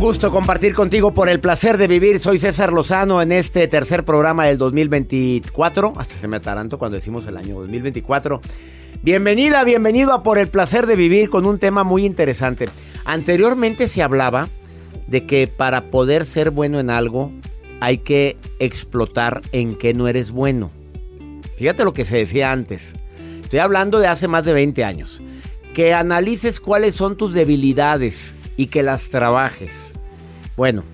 Gusto compartir contigo por el placer de vivir. Soy César Lozano en este tercer programa del 2024. Hasta se me ataranto cuando decimos el año 2024. Bienvenida, bienvenido a Por el placer de vivir con un tema muy interesante. Anteriormente se hablaba de que para poder ser bueno en algo hay que explotar en que no eres bueno. Fíjate lo que se decía antes. Estoy hablando de hace más de 20 años. Que analices cuáles son tus debilidades y que las trabajes. Bueno,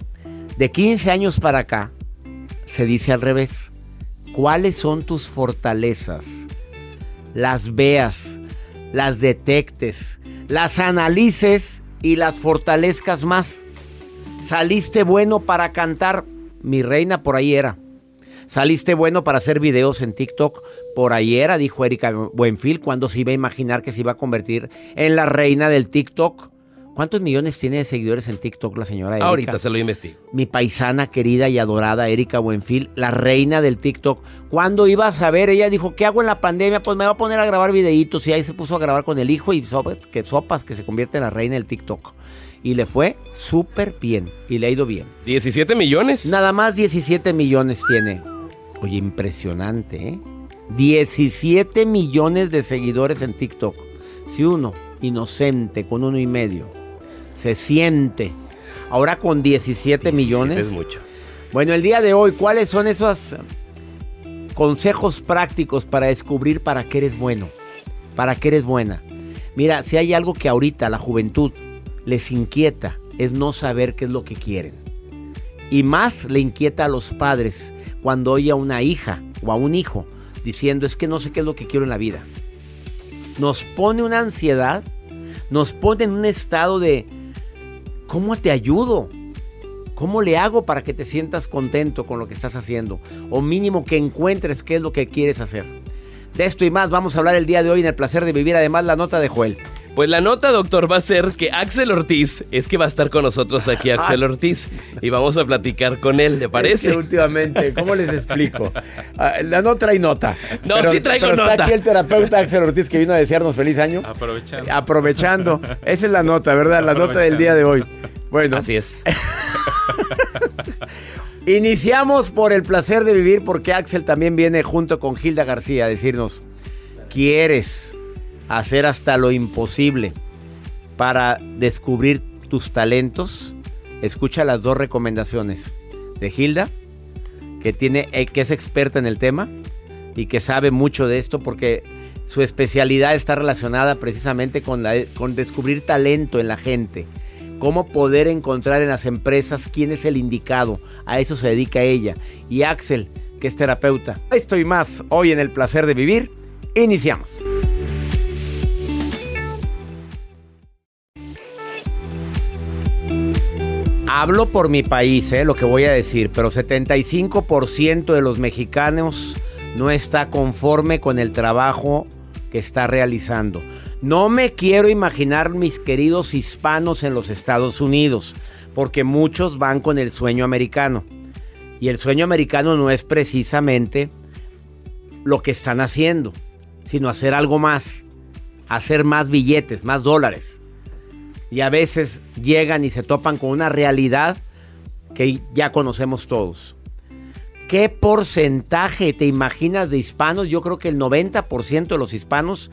de 15 años para acá se dice al revés. ¿Cuáles son tus fortalezas? Las veas, las detectes, las analices y las fortalezcas más. Saliste bueno para cantar, mi reina por ahí era. Saliste bueno para hacer videos en TikTok, por ahí era, dijo Erika Buenfil, cuando se iba a imaginar que se iba a convertir en la reina del TikTok. ¿Cuántos millones tiene de seguidores en TikTok la señora Erika? Ahorita se lo investigo. Mi paisana querida y adorada Erika Buenfil, la reina del TikTok. ¿Cuándo iba a saber? Ella dijo, ¿qué hago en la pandemia? Pues me voy a poner a grabar videitos. Y ahí se puso a grabar con el hijo y sopas, que sopas, que se convierte en la reina del TikTok. Y le fue súper bien. Y le ha ido bien. ¿17 millones? Nada más 17 millones tiene. Oye, impresionante, ¿eh? 17 millones de seguidores en TikTok. Si uno, inocente, con uno y medio se siente. Ahora con 17, millones. Es mucho. Bueno, el día de hoy, ¿cuáles son esos consejos prácticos para descubrir para qué eres bueno? Para qué eres buena. Mira, si hay algo que ahorita la juventud les inquieta, es no saber qué es lo que quieren. Y más le inquieta a los padres cuando oye a una hija o a un hijo diciendo es que no sé qué es lo que quiero en la vida. Nos pone una ansiedad, nos pone en un estado de, ¿Cómo te ayudo? ¿Cómo le hago para que te sientas contento con lo que estás haciendo? O mínimo que encuentres qué es lo que quieres hacer. De esto y más vamos a hablar el día de hoy en el placer de vivir. Además, la nota de Joel. Pues la nota, doctor, va a ser que Axel Ortiz, es que va a estar con nosotros aquí Axel Ortiz y vamos a platicar con él, ¿le parece? Es que últimamente, ¿cómo les explico? Ah, la no trae nota. No, sí traigo pero nota. Está aquí el terapeuta Axel Ortiz que vino a desearnos feliz año. Aprovechando. Aprovechando. Esa es la nota, ¿verdad? La nota del día de hoy. Bueno, Así es. Iniciamos por el placer de vivir porque Axel también viene junto con Gilda García a decirnos, ¿quieres hacer hasta lo imposible para descubrir tus talentos? Escucha las dos recomendaciones de Gilda, que, tiene, eh, que es experta en el tema y que sabe mucho de esto porque su especialidad está relacionada precisamente con, con descubrir talento en la gente. Cómo poder encontrar en las empresas quién es el indicado. A eso se dedica ella. Y Axel, que es terapeuta. Esto y más hoy en el placer de vivir. Iniciamos. Hablo por mi país, eh, lo que voy a decir, pero 75% de los mexicanos no está conforme con el trabajo que está realizando. No me quiero imaginar mis queridos hispanos en los Estados Unidos, porque muchos van con el sueño americano. Y el sueño americano no es precisamente lo que están haciendo, sino hacer algo más, hacer más billetes, más dólares. Y a veces llegan y se topan con una realidad que ya conocemos todos. ¿Qué porcentaje te imaginas de hispanos? Yo creo que el 90% de los hispanos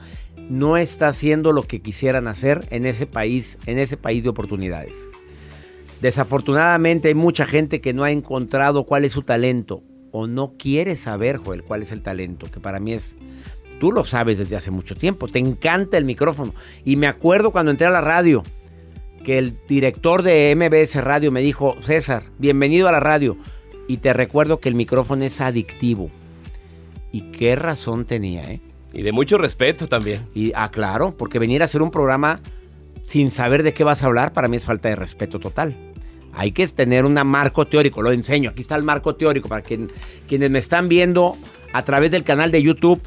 no está haciendo lo que quisieran hacer en ese país, en ese país de oportunidades. Desafortunadamente hay mucha gente que no ha encontrado cuál es su talento o no quiere saber, Joel, cuál es el talento, que para mí es tú lo sabes desde hace mucho tiempo, te encanta el micrófono y me acuerdo cuando entré a la radio que el director de MBS Radio me dijo, "César, bienvenido a la radio." Y te recuerdo que el micrófono es adictivo. Y qué razón tenía, ¿eh? Y de mucho respeto también. Y, ah, claro, porque venir a hacer un programa sin saber de qué vas a hablar, para mí es falta de respeto total. Hay que tener un marco teórico, lo enseño. Aquí está el marco teórico para quien, quienes me están viendo a través del canal de YouTube.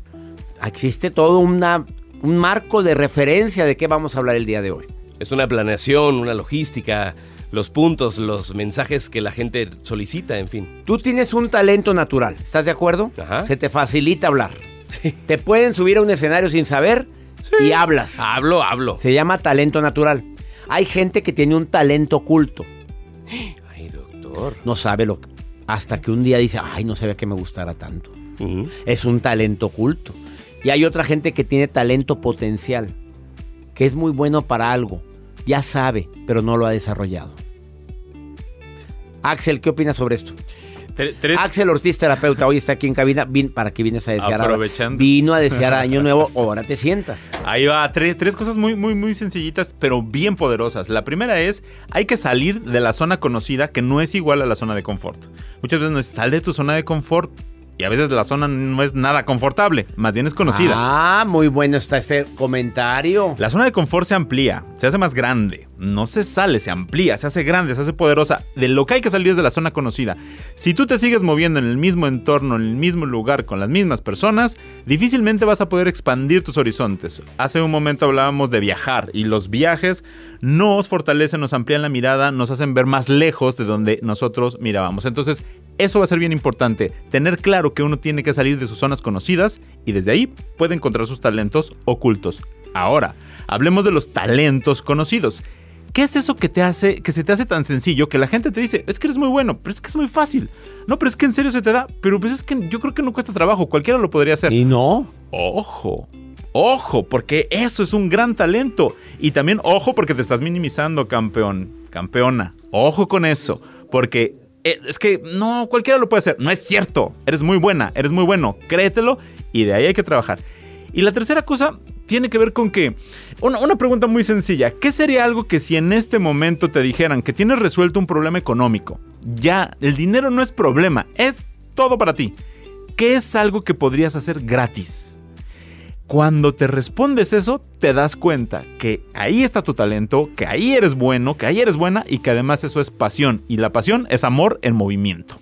Existe todo una, un marco de referencia de qué vamos a hablar el día de hoy. Es una planeación, una logística, los puntos, los mensajes que la gente solicita, en fin. Tú tienes un talento natural, ¿estás de acuerdo? Ajá. Se te facilita hablar. Sí. Te pueden subir a un escenario sin saber y hablas. Hablo, hablo. Se llama talento natural. Hay gente que tiene un talento oculto. Ay, doctor. No sabe lo que... Hasta que un día dice, ay, no sabía que me gustara tanto. Es un talento oculto. Y hay otra gente que tiene talento potencial, que es muy bueno para algo. Ya sabe, pero no lo ha desarrollado. Axel, ¿qué opinas sobre esto? Tre- Tres, Axel Ortiz, terapeuta, hoy está aquí en cabina. Vin- ¿Para qué vienes a desear? Aprovechando. Vino a desear año nuevo, ahora te sientas. Ahí va, tres, tres cosas muy, muy, muy sencillitas, pero bien poderosas. La primera es, hay que salir de la zona conocida, que no es igual a la zona de confort. Muchas veces no es, sal de tu zona de confort, y a veces la zona no es nada confortable, más bien es conocida. Ah, muy bueno está este comentario. La zona de confort se amplía, se hace más grande, no se sale, se amplía, se hace grande, se hace poderosa. De lo que hay que salir es de la zona conocida. Si tú te sigues moviendo en el mismo entorno, en el mismo lugar, con las mismas personas, difícilmente vas a poder expandir tus horizontes. Hace un momento hablábamos de viajar y los viajes nos fortalecen, nos amplían la mirada, nos hacen ver más lejos de donde nosotros mirábamos. Entonces, eso va a ser bien importante, tener claro que uno tiene que salir de sus zonas conocidas y desde ahí puede encontrar sus talentos ocultos. Ahora, hablemos de los talentos conocidos. ¿Qué es eso que te hace, que se te hace tan sencillo que la gente te dice, es que eres muy bueno, pero es que es muy fácil? No, pero es que en serio se te da, pero pues es que yo creo que no cuesta trabajo, cualquiera lo podría hacer. Y no. Ojo, ojo, porque eso es un gran talento. Y también ojo porque te estás minimizando, campeón, campeona. Ojo con eso, porque eh, es que no, cualquiera lo puede hacer. No es cierto. Eres muy buena, eres muy bueno. Créetelo y de ahí hay que trabajar. Y la tercera cosa tiene que ver con que, una, una pregunta muy sencilla, ¿qué sería algo que si en este momento te dijeran que tienes resuelto un problema económico? Ya, el dinero no es problema, es todo para ti. ¿Qué es algo que podrías hacer gratis? Cuando te respondes eso, te das cuenta que ahí está tu talento, que ahí eres bueno, que ahí eres buena y que además eso es pasión. Y la pasión es amor en movimiento.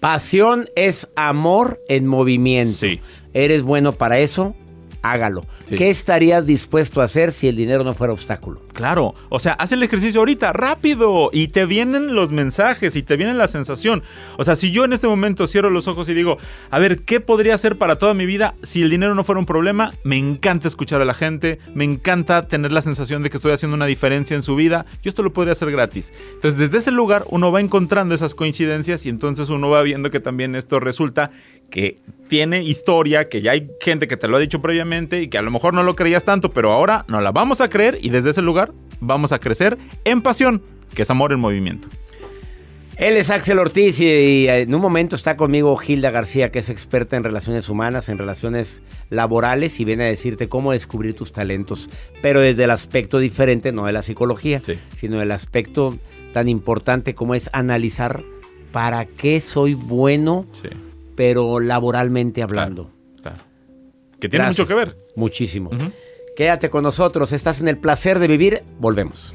Pasión es amor en movimiento. Sí. ¿Eres bueno para eso? Hágalo. Sí. ¿Qué estarías dispuesto a hacer si el dinero no fuera obstáculo? Claro, o sea, haz el ejercicio ahorita, rápido, y te vienen los mensajes y te viene la sensación. O sea, si yo en este momento cierro los ojos y digo, a ver, ¿qué podría hacer para toda mi vida si el dinero no fuera un problema? Me encanta escuchar a la gente, me encanta tener la sensación de que estoy haciendo una diferencia en su vida, yo esto lo podría hacer gratis. Entonces, desde ese lugar uno va encontrando esas coincidencias y entonces uno va viendo que también esto resulta que tiene historia, que ya hay gente que te lo ha dicho previamente y que a lo mejor no lo creías tanto, pero ahora no la vamos a creer y desde ese lugar vamos a crecer en pasión, que es amor en movimiento. Él es Axel Ortiz y, y en un momento está conmigo Gilda García, que es experta en relaciones humanas, en relaciones laborales y viene a decirte cómo descubrir tus talentos, pero desde el aspecto diferente, no de la psicología, Sí. sino del aspecto tan importante como es analizar para qué soy bueno, Sí, pero laboralmente hablando. claro. Que tiene Gracias. mucho que ver. Muchísimo. Quédate con nosotros, estás en el placer de vivir, volvemos.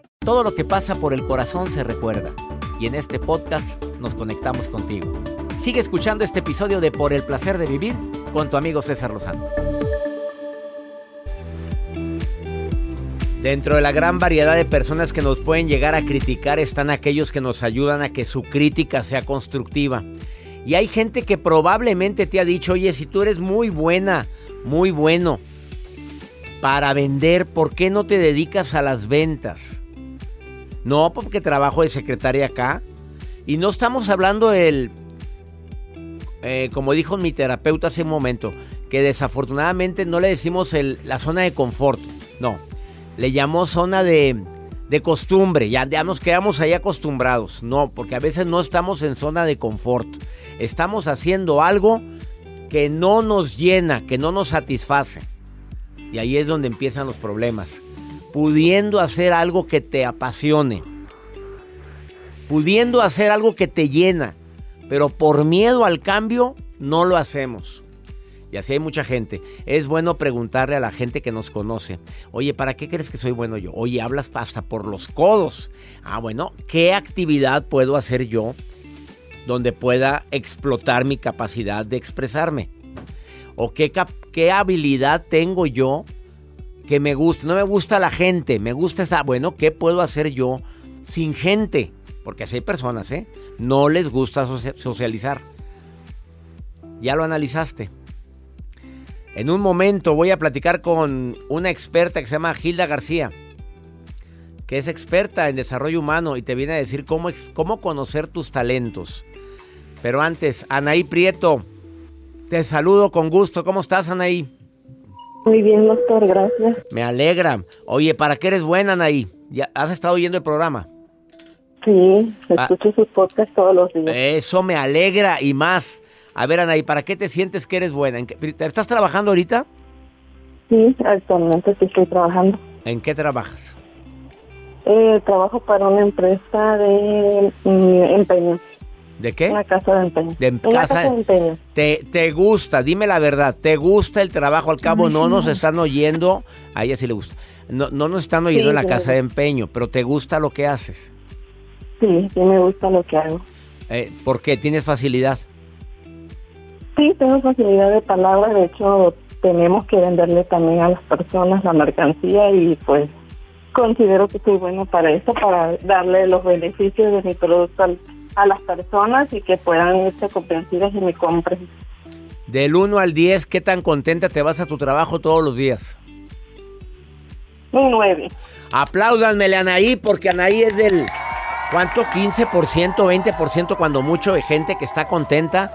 Todo lo que pasa por el corazón se recuerda. Y en este podcast nos conectamos contigo. Sigue escuchando este episodio de Por el placer de vivir con tu amigo César Lozano. Dentro de la gran variedad de personas que nos pueden llegar a criticar están aquellos que nos ayudan a que su crítica sea constructiva. Y hay gente que probablemente te ha dicho, oye, si tú eres muy buena, muy bueno para vender, ¿por qué no te dedicas a las ventas? No, porque trabajo de secretaria acá. Y no estamos hablando del, eh, como dijo mi terapeuta hace un momento, que desafortunadamente no le decimos el, la zona de confort. No, le llamó zona de, de costumbre. Ya, ya nos quedamos ahí acostumbrados. No, porque a veces no estamos en zona de confort. Estamos haciendo algo que no nos llena, que no nos satisface. Y ahí es donde empiezan los problemas pudiendo hacer algo que te apasione, pudiendo hacer algo que te llena, pero por miedo al cambio no lo hacemos. Y así hay mucha gente. Es bueno preguntarle a la gente que nos conoce, oye, ¿para qué crees que soy bueno yo? Oye, hablas hasta por los codos. Ah, bueno, ¿qué actividad puedo hacer yo donde pueda explotar mi capacidad de expresarme? ¿O qué, qué habilidad tengo yo que me gusta. No me gusta la gente, me gusta esa. Bueno, ¿qué puedo hacer yo sin gente? Porque así hay personas, ¿eh? No les gusta socializar. Ya lo analizaste. En un momento voy a platicar con una experta que se llama Gilda García, que es experta en desarrollo humano y te viene a decir cómo, cómo conocer tus talentos. Pero antes, Anaí Prieto, te saludo con gusto. ¿Cómo estás, Anaí? Muy bien, doctor, gracias. Me alegra. Oye, ¿para qué eres buena, Anaí? ¿Ya has estado oyendo el programa? Sí, ah. escucho sus podcasts todos los días. Eso me alegra y más. A ver, Anaí, ¿para qué te sientes que eres buena? ¿Estás trabajando ahorita? Sí, actualmente sí estoy trabajando. ¿En qué trabajas? Eh, trabajo para una empresa de mm, empeño. ¿De qué? Una casa de empeño. De casa, de empeño. Te, te gusta, dime la verdad, ¿te gusta el trabajo? Al cabo no nos están oyendo, a ella sí le gusta. No, no nos están oyendo en la casa de empeño, pero ¿te gusta lo que haces? Sí, sí me gusta lo que hago. Eh, ¿Por qué? ¿Tienes facilidad? Sí, tengo facilidad de palabra, de hecho tenemos que venderle también a las personas la mercancía y pues considero que soy bueno para eso, para darle los beneficios de mi producto al a las personas y que puedan irse comprensidas y me compren. Del 1 al 10, ¿qué tan contenta te vas a tu trabajo todos los días? Un 9. Apláudanmele a Anaí porque Anaí es del... ¿Cuánto? 15%, 20% cuando mucho de gente que está contenta,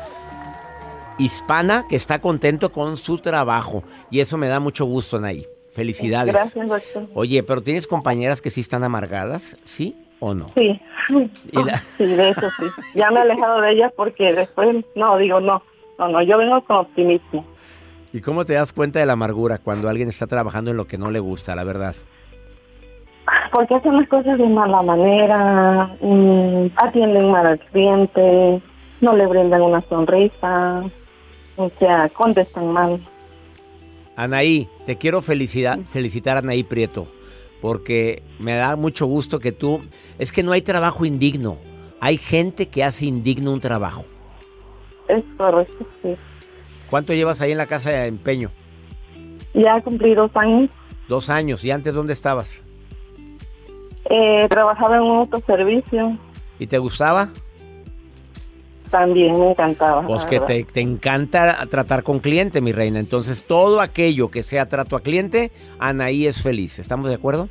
hispana, que está contento con su trabajo. Y eso me da mucho gusto, Anaí. Felicidades. Gracias, doctor. Oye, pero ¿tienes compañeras que sí están amargadas? ¿Sí? ¿O no? Sí. Sí, de eso sí. Ya me he alejado de ellas porque después, no, digo, no, no, no, yo vengo con optimismo. ¿Y cómo te das cuenta de la amargura cuando alguien está trabajando en lo que no le gusta, la verdad? Porque hacen las cosas de mala manera, mm, atienden mal al cliente, no le brindan una sonrisa, o sea, contestan mal. Anaí, te quiero felicitar, felicitar a Anaí Prieto porque me da mucho gusto que tú... Es que no hay trabajo indigno, hay gente que hace indigno un trabajo. Es correcto, sí. ¿Cuánto llevas ahí en la casa de empeño? Ya cumplí dos años. Dos años, ¿y antes dónde estabas? Eh, trabajaba en un autoservicio. ¿Y te gustaba? También me encantaba. Pues que te, te encanta tratar con cliente, mi reina. Entonces, todo aquello que sea trato a cliente, Anaí es feliz. ¿Estamos de acuerdo?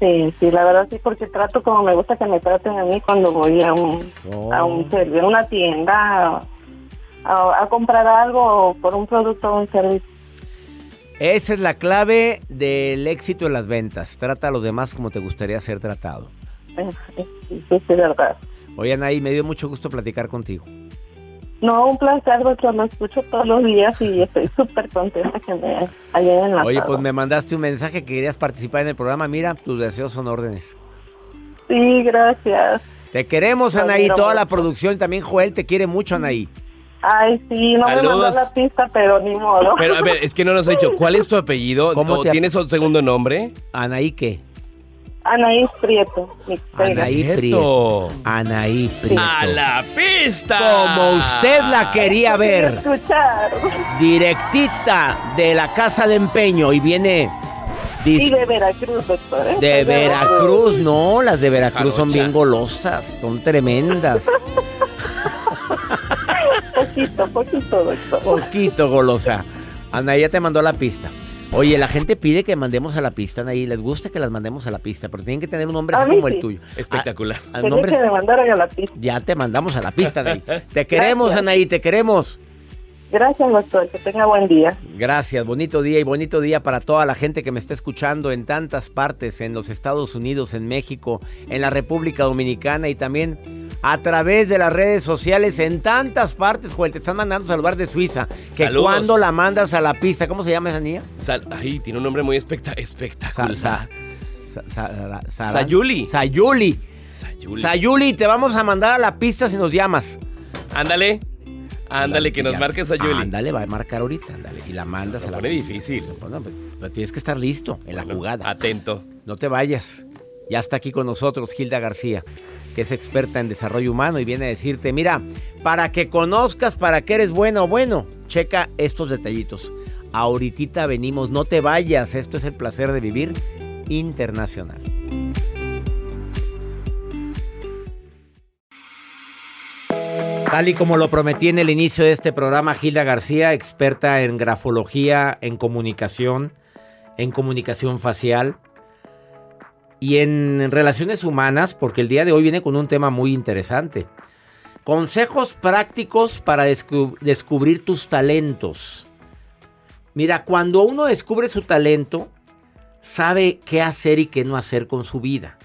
Sí, sí, la verdad sí, porque trato como me gusta que me traten a mí cuando voy a un, Eso. a un servicio, a una tienda, a, a- comprar algo por un producto o un servicio. Esa es la clave del éxito en las ventas. Trata a los demás como te gustaría ser tratado. Eh, Sí, sí, sí, verdad. Oye, Anaí, me dio mucho gusto platicar contigo. No, un placer, doctor, lo escucho todos los días y estoy súper contenta que me hayan enlazado. Oye, pues me mandaste un mensaje que querías participar en el programa. Mira, tus deseos son órdenes. Sí, gracias. Te queremos, Anaí. Toda la producción. También Joel te quiere mucho, Anaí. Ay, sí, no me Saludos. mandó la pista, pero ni modo. Pero a ver, es que no nos ha dicho, ¿cuál es tu apellido? ¿Cómo ¿O te ap- tienes un segundo nombre? ¿Anaí qué? Anaís Prieto. Anaí Prieto. Anaí Prieto. ¡A la pista! Como usted la quería ver. Escuchar. Directita de la casa de empeño. Y viene... Y de Veracruz, doctor. ¿eh? De Veracruz, no, las de Veracruz son bien golosas, son tremendas. Poquito, poquito, doctor. Poquito golosa. Anaí ya te mandó la pista. Oye, la gente pide que mandemos a la pista, Anaí. Les gusta que las mandemos a la pista, pero tienen que tener un nombre así como sí. el tuyo. Espectacular. Ah, ah, Quería nombres- que me mandaran a la pista. Ya te mandamos a la pista, Anaí. Te queremos, Gracias. Anaí, te queremos. Gracias, doctor. Que tenga buen día. Gracias, bonito día y bonito día para toda la gente que me está escuchando en tantas partes, en los Estados Unidos, en México, en la República Dominicana y también a través de las redes sociales en tantas partes, Joel. Te están mandando saludar de Suiza. Que Saludos. cuando la mandas a la pista, ¿cómo se llama esa niña? Sal- Ay, tiene un nombre muy especta- Sa- espectacular. sa- sa- sa- Sara- Sayuli. Sayuli. Sayuli. Sayuli, te vamos a mandar a la pista si nos llamas. Ándale. Ándale, que nos marques Sayuli. Ándale, va a marcar ahorita, ándale. Y la mandas a la pone difícil. Pero tienes que estar listo en la jugada. Atento. No te vayas. Ya está aquí con nosotros Gilda García, que es experta en desarrollo humano y viene a decirte, mira, para que conozcas para qué eres bueno o bueno, checa estos detallitos. Ahorita venimos, no te vayas, esto es el placer de vivir internacional. Tal y como lo prometí en el inicio de este programa, Gilda García, experta en grafología, en comunicación, en comunicación facial y en relaciones humanas, porque el día de hoy viene con un tema muy interesante. Consejos prácticos para descu- descubrir tus talentos. Mira, cuando uno descubre su talento, sabe qué hacer y qué no hacer con su vida.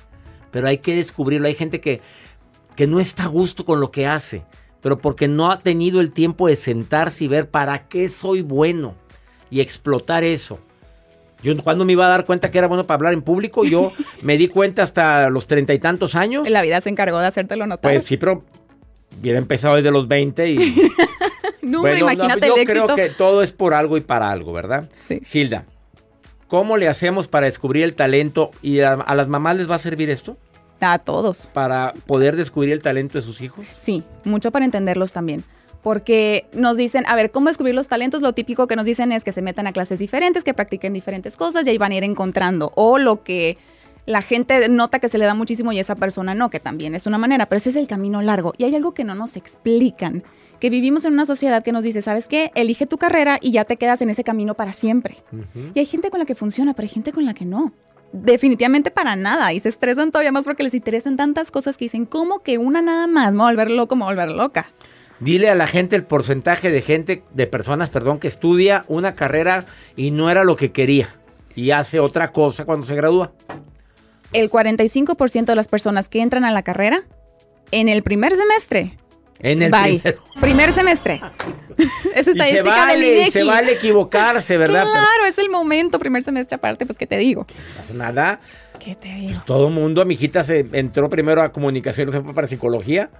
Pero hay que descubrirlo. Hay gente que, que no está a gusto con lo que hace, pero porque no ha tenido el tiempo de sentarse y ver para qué soy bueno y explotar eso. Yo cuando me iba a dar cuenta que era bueno para hablar en público, yo me di cuenta hasta los treinta y tantos años. La vida se encargó de hacértelo notar. Pues sí, pero hubiera empezado desde los 20 y... no, Bueno, pero no, imagínate yo el creo éxito. que todo es por algo y para algo, ¿verdad? Sí. Gilda, ¿cómo le hacemos para descubrir el talento? ¿Y a, a las mamás les va a servir esto? A todos. Para poder descubrir el talento de sus hijos. Sí, mucho para entenderlos también. Porque nos dicen, a ver, ¿cómo descubrir los talentos? Lo típico que nos dicen es que se metan a clases diferentes, que practiquen diferentes cosas y ahí van a ir encontrando. O lo que la gente nota que se le da muchísimo y esa persona no, que también es una manera, pero ese es el camino largo. Y hay algo que no nos explican, que vivimos en una sociedad que nos dice, ¿sabes qué? Elige tu carrera y ya te quedas en ese camino para siempre. Y hay gente con la que funciona, pero hay gente con la que no. Definitivamente para nada. Y se estresan todavía más porque les interesan tantas cosas que dicen, ¿cómo que una nada más? Me va a volver loco, me va a volver loca. Dile a la gente el porcentaje de gente, de personas, perdón, que estudia una carrera y no era lo que quería. Y hace otra cosa cuando se gradúa. El 45% de las personas que entran a la carrera en el primer semestre. En el bye. primero. Primer semestre. es Y se estadística del vale, y INEGI. se vale equivocarse, ¿verdad? Pero Claro, es el momento, primer semestre aparte, pues, ¿qué te digo? no pasa nada. ¿Qué te digo? Todo mundo, mi hijita se entró primero a comunicación y se fue para psicología.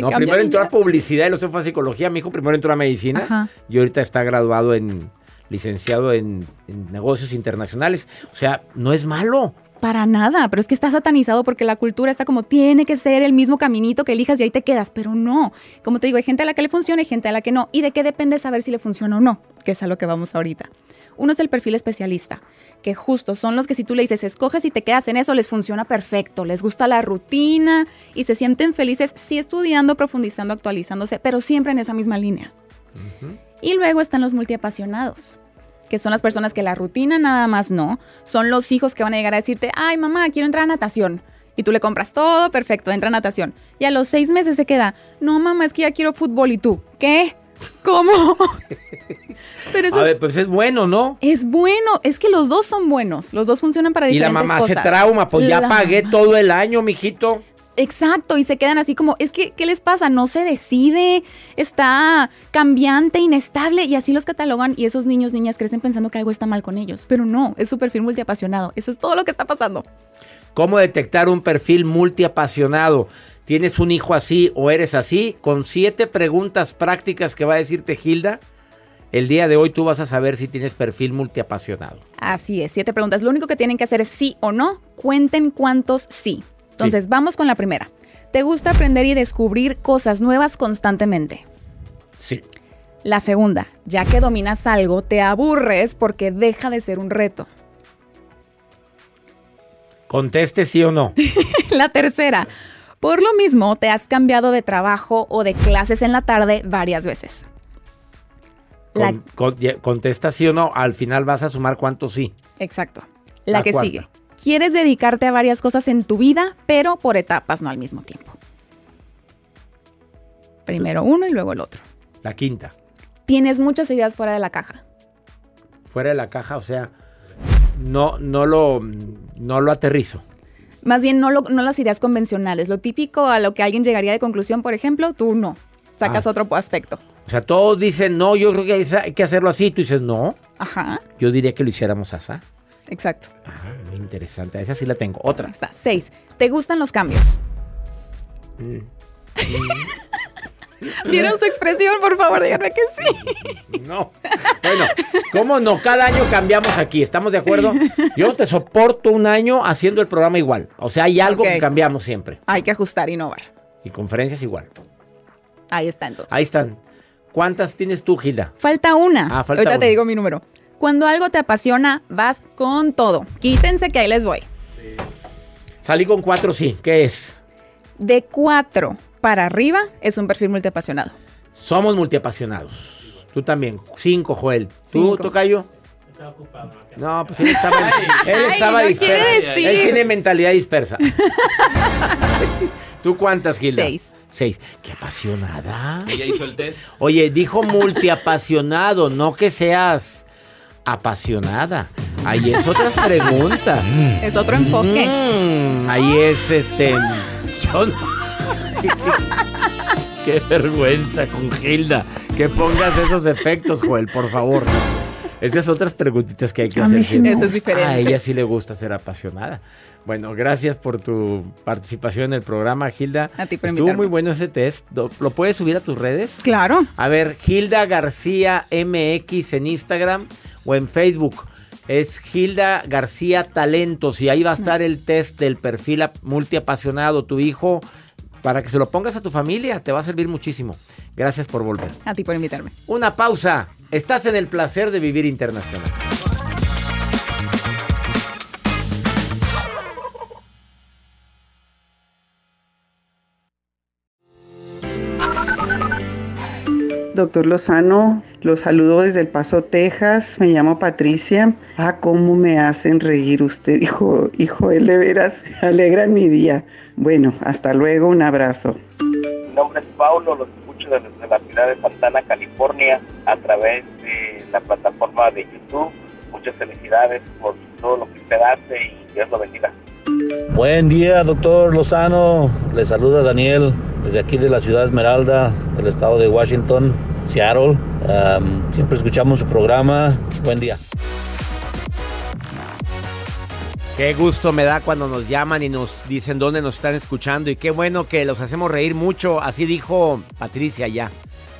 No, primero entró a publicidad y luego se fue a psicología. Mi hijo primero entró a medicina Ajá. y ahorita está graduado en licenciado en, en negocios internacionales. O sea, no es malo. Para nada, pero es que está satanizado porque la cultura está como tiene que ser el mismo caminito que elijas y ahí te quedas, pero no. Como te digo, hay gente a la que le funciona y gente a la que no. ¿Y de qué depende saber si le funciona o no? Que es a lo que vamos ahorita. Uno es el perfil especialista, que justo son los que si tú le dices, escoges y te quedas en eso, les funciona perfecto, les gusta la rutina y se sienten felices, sí estudiando, profundizando, actualizándose, pero siempre en esa misma línea. Y luego están los multiapasionados que son las personas que la rutina nada más no, son los hijos que van a llegar a decirte, ay mamá, quiero entrar a natación. Y tú le compras todo, perfecto, entra a natación. Y a los seis meses se queda, no mamá, es que ya quiero fútbol y tú, ¿qué? ¿Cómo? Pero eso a ver, pues es bueno, ¿no? Es bueno, es que los dos son buenos, los dos funcionan para diferentes cosas. Y la mamá se trauma, pues ya pagué todo el año, mijito. Exacto, y se quedan así como, es que, ¿qué les pasa? No se decide, está cambiante, inestable, y así los catalogan, y esos niños, niñas crecen pensando que algo está mal con ellos, pero no, es su perfil multiapasionado, eso es todo lo que está pasando. ¿Cómo detectar un perfil multiapasionado? ¿Tienes un hijo así o eres así? Con siete preguntas prácticas que va a decirte Gilda, el día de hoy tú vas a saber si tienes perfil multiapasionado. Así es, siete preguntas. Lo único que tienen que hacer es sí o no. Cuenten cuántos sí. Entonces, vamos con la primera. ¿Te gusta aprender y descubrir cosas nuevas constantemente? Sí. La segunda, ya que dominas algo, te aburres porque deja de ser un reto. Conteste sí o no. la tercera, por lo mismo te has cambiado de trabajo o de clases en la tarde varias veces. contesta sí o no, al final vas a sumar cuánto sí. Exacto. La, que sigue. Quieres dedicarte a varias cosas en tu vida, pero por etapas, no al mismo tiempo. Primero uno y luego el otro. La quinta. Tienes muchas ideas fuera de la caja. Fuera de la caja, o sea, no, no, lo, no lo aterrizo. Más bien, no, no las ideas convencionales. Lo típico a lo que alguien llegaría de conclusión, por ejemplo, tú no. Sacas ah. otro aspecto. O sea, todos dicen, no, yo creo que hay que hacerlo así. Tú dices, no. Ajá. Yo diría que lo hiciéramos así. Exacto. Ah, muy interesante. Esa sí la tengo. Otra. Está. Seis. ¿Te gustan los cambios? Mm. ¿Vieron su expresión? Por favor, díganme que sí. No. Bueno, ¿cómo no? Cada año cambiamos aquí, ¿estamos de acuerdo? Yo te soporto un año haciendo el programa igual. O sea, hay algo que cambiamos siempre. Hay que ajustar, innovar. Y conferencias igual. Ahí está entonces. Ahí están. ¿Cuántas tienes tú, Gilda? Falta una. Ah, falta Ahorita te digo mi número. Cuando algo te apasiona, vas con todo. Quítense que ahí les voy. Salí con cuatro, sí. ¿Qué es? De cuatro para arriba es un perfil multiapasionado. Somos multiapasionados. Tú también. Cinco, Joel. ¿Tú, Tocayo? Estaba ocupado. No, pues él estaba, él estaba disperso. Él tiene mentalidad dispersa. ¿Tú cuántas, Gilda? Seis. Seis. Qué apasionada. Ella hizo el test. Oye, dijo multiapasionado, no que seas apasionada. Ahí es otras preguntas. Es otro enfoque. Mm, ahí es este. qué, vergüenza con Gilda. Que pongas esos efectos, Joel, por favor. Esas otras preguntitas que hay que hacer. Eso es diferente. A ella sí le gusta ser apasionada. Bueno, gracias por tu participación en el programa, Gilda. A ti por Estuvo muy bueno ese test. ¿Lo puedes subir a tus redes? Claro. A ver, Gilda García MX en Instagram o en Facebook. Es Gilda García Talentos y ahí va a estar el test del perfil multiapasionado. Tu hijo para que se lo pongas a tu familia. Te va a servir muchísimo. Gracias por volver. A ti por invitarme. Una pausa. Estás en el placer de vivir internacional. Doctor Lozano, los saludo desde El Paso, Texas. Me llamo Patricia. Ah, cómo me hacen reír usted, hijo, hijo, él de veras alegra mi día. Bueno, hasta luego, un abrazo. Mi nombre es Paulo, los escucho desde la ciudad de Santana, California, a través de la plataforma de YouTube. Muchas felicidades por todo lo que usted hace y Dios lo bendiga. Buen día, doctor Lozano. Le saluda Daniel desde aquí de la ciudad Esmeralda, del estado de Washington, Seattle. siempre escuchamos su programa. Buen día. Qué gusto me da cuando nos llaman y nos dicen dónde nos están escuchando y qué bueno que los hacemos reír mucho. Así dijo Patricia ya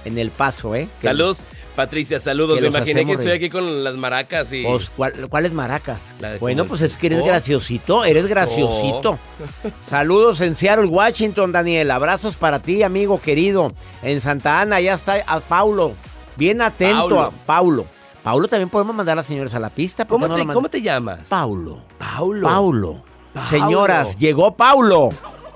en el paso, ¿eh? Salud. Patricia, saludos. Me imaginé que estoy aquí con las maracas y. Pues, ¿cuál- ¿cuáles maracas? Bueno, pues es que eres Oh. graciosito, eres graciosito. Saludos en Seattle, Washington, Daniel. Abrazos para ti, amigo querido. En Santa Ana ya está a Paulo. Bien atento Paulo. a Paulo. Paulo también podemos mandar a las señores a la pista. ¿por ¿Cómo no te, lo manda- ¿Cómo te llamas? Paulo. Paulo. Paulo. Paulo. Señoras, llegó Paulo.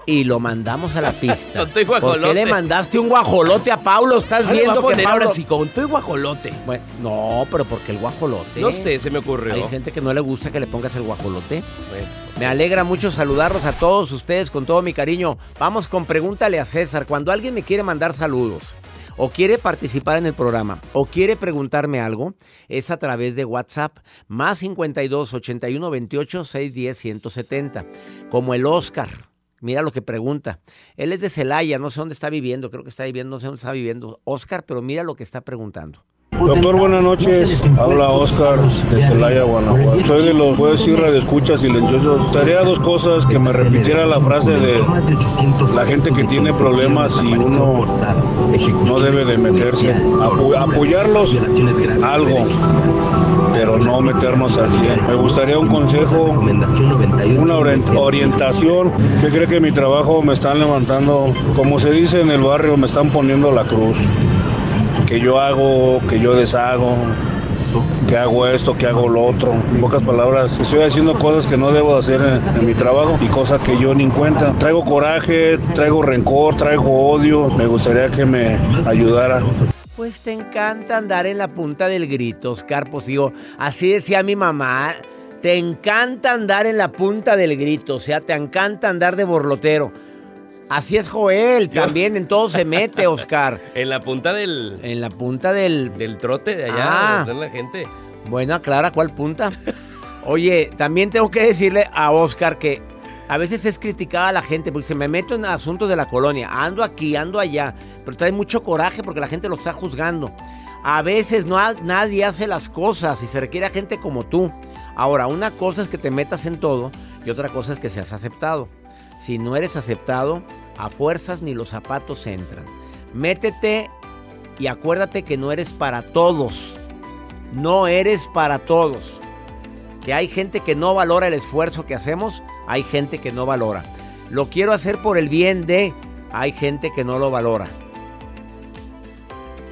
Y lo mandamos a la pista. Con tu ¿Por guajolote. qué le mandaste un guajolote a Paulo? Estás viendo que Paulo... ahora sí, con tu guajolote. Bueno, no, pero porque el guajolote. No sé, se me ocurrió. Hay gente que no le gusta que le pongas el guajolote. Bueno. Me alegra mucho saludarlos a todos ustedes con todo mi cariño. Vamos con pregúntale a César. Cuando alguien me quiere mandar saludos o quiere participar en el programa o quiere preguntarme algo, es a través de WhatsApp más 52 81 28 610 170. Como el Oscar. Mira lo que pregunta. Él es de Celaya, no sé dónde está viviendo, creo que está viviendo, no sé dónde está viviendo Oscar, pero mira lo que está preguntando. Doctor, buenas noches. Habla Oscar de Celaya, Guanajuato. Soy de los, puedo decir, radioescuchas silenciosos. Gustaría dos cosas, que me repitiera la frase de la gente que tiene problemas y uno no debe de meterse. Apo- apoyarlos, algo, pero no meternos así. Me gustaría un consejo, una orient- orientación. ¿Qué cree que mi trabajo me están levantando? Como se dice en el barrio, me están poniendo la cruz que yo hago, que yo deshago, que hago esto, que hago lo otro. En pocas palabras, estoy haciendo cosas que no debo hacer en, en mi trabajo y cosas que yo ni en cuenta. Traigo coraje, traigo rencor, traigo odio. Me gustaría que me ayudara. Pues te encanta andar en la punta del grito, Oscar. Pues digo, así decía mi mamá. Te encanta andar en la punta del grito, o sea, te encanta andar de borlotero. Así es Joel, también en todo se mete, Oscar. En la punta del. En la punta del. Del trote de allá, Ah. donde está la gente. Bueno, Clara, ¿cuál punta? Oye, también tengo que decirle a Oscar que a veces es criticada la gente porque se me meto en asuntos de la colonia. Ando aquí, ando allá, pero trae mucho coraje porque la gente lo está juzgando. A veces no ha- nadie hace las cosas y se requiere a gente como tú. Ahora, una cosa es que te metas en todo y otra cosa es que seas aceptado. Si no eres aceptado, a fuerzas ni los zapatos entran. Métete y acuérdate que no eres para todos. No eres para todos. Que hay gente que no valora el esfuerzo que hacemos, hay gente que no valora. Lo quiero hacer por el bien de, hay gente que no lo valora.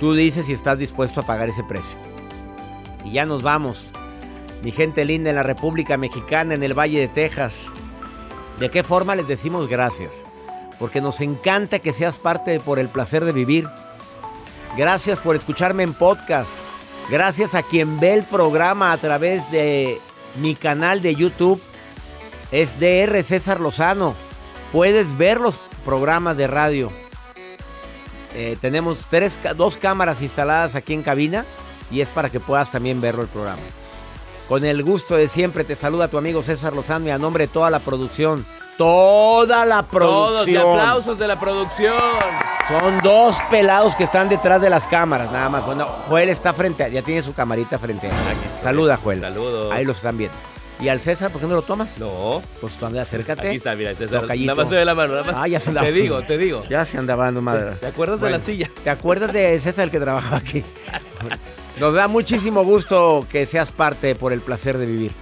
Tú dices si estás dispuesto a pagar ese precio. Y ya nos vamos. Mi gente linda en la República Mexicana, en el Valle de Texas. ¿De qué forma les decimos gracias? Porque nos encanta que seas parte de Por el Placer de Vivir. Gracias por escucharme en podcast. Gracias a quien ve el programa a través de mi canal de YouTube. Es DR César Lozano. Puedes ver los programas de radio. Eh, tenemos tres, dos cámaras instaladas aquí en cabina y es para que puedas también verlo el programa. Con el gusto de siempre te saluda tu amigo César Lozano y a nombre de toda la producción. Toda la Todos y producción. aplausos de la producción. Son dos pelados que están detrás de las cámaras, nada más. Bueno, Joel está frente, a- ya tiene su camarita frente. a Saluda, Joel. Saludos. Ahí los están viendo. ¿Y al César, por qué no lo tomas? No. Pues tú anda, acércate. Aquí está, mira, César. Tocayito. Nada más se ve la mano. Nada más. Ah, ya se andaba. Te digo, te digo. Ya se andaba dando madre. ¿Te acuerdas de la silla? ¿Te acuerdas de César el que trabajaba aquí? Nos da muchísimo gusto que seas parte por el placer de vivir.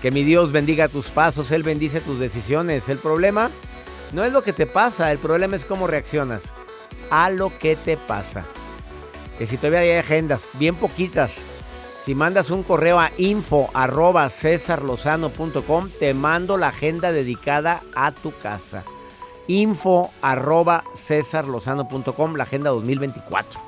Que mi Dios bendiga tus pasos, Él bendice tus decisiones. El problema no es lo que te pasa, el problema es cómo reaccionas a lo que te pasa. Que si todavía hay agendas, bien poquitas, si mandas un correo a info arroba cesarlozano.com, te mando la agenda dedicada a tu casa. Info arroba cesarlozano.com, la agenda 2024.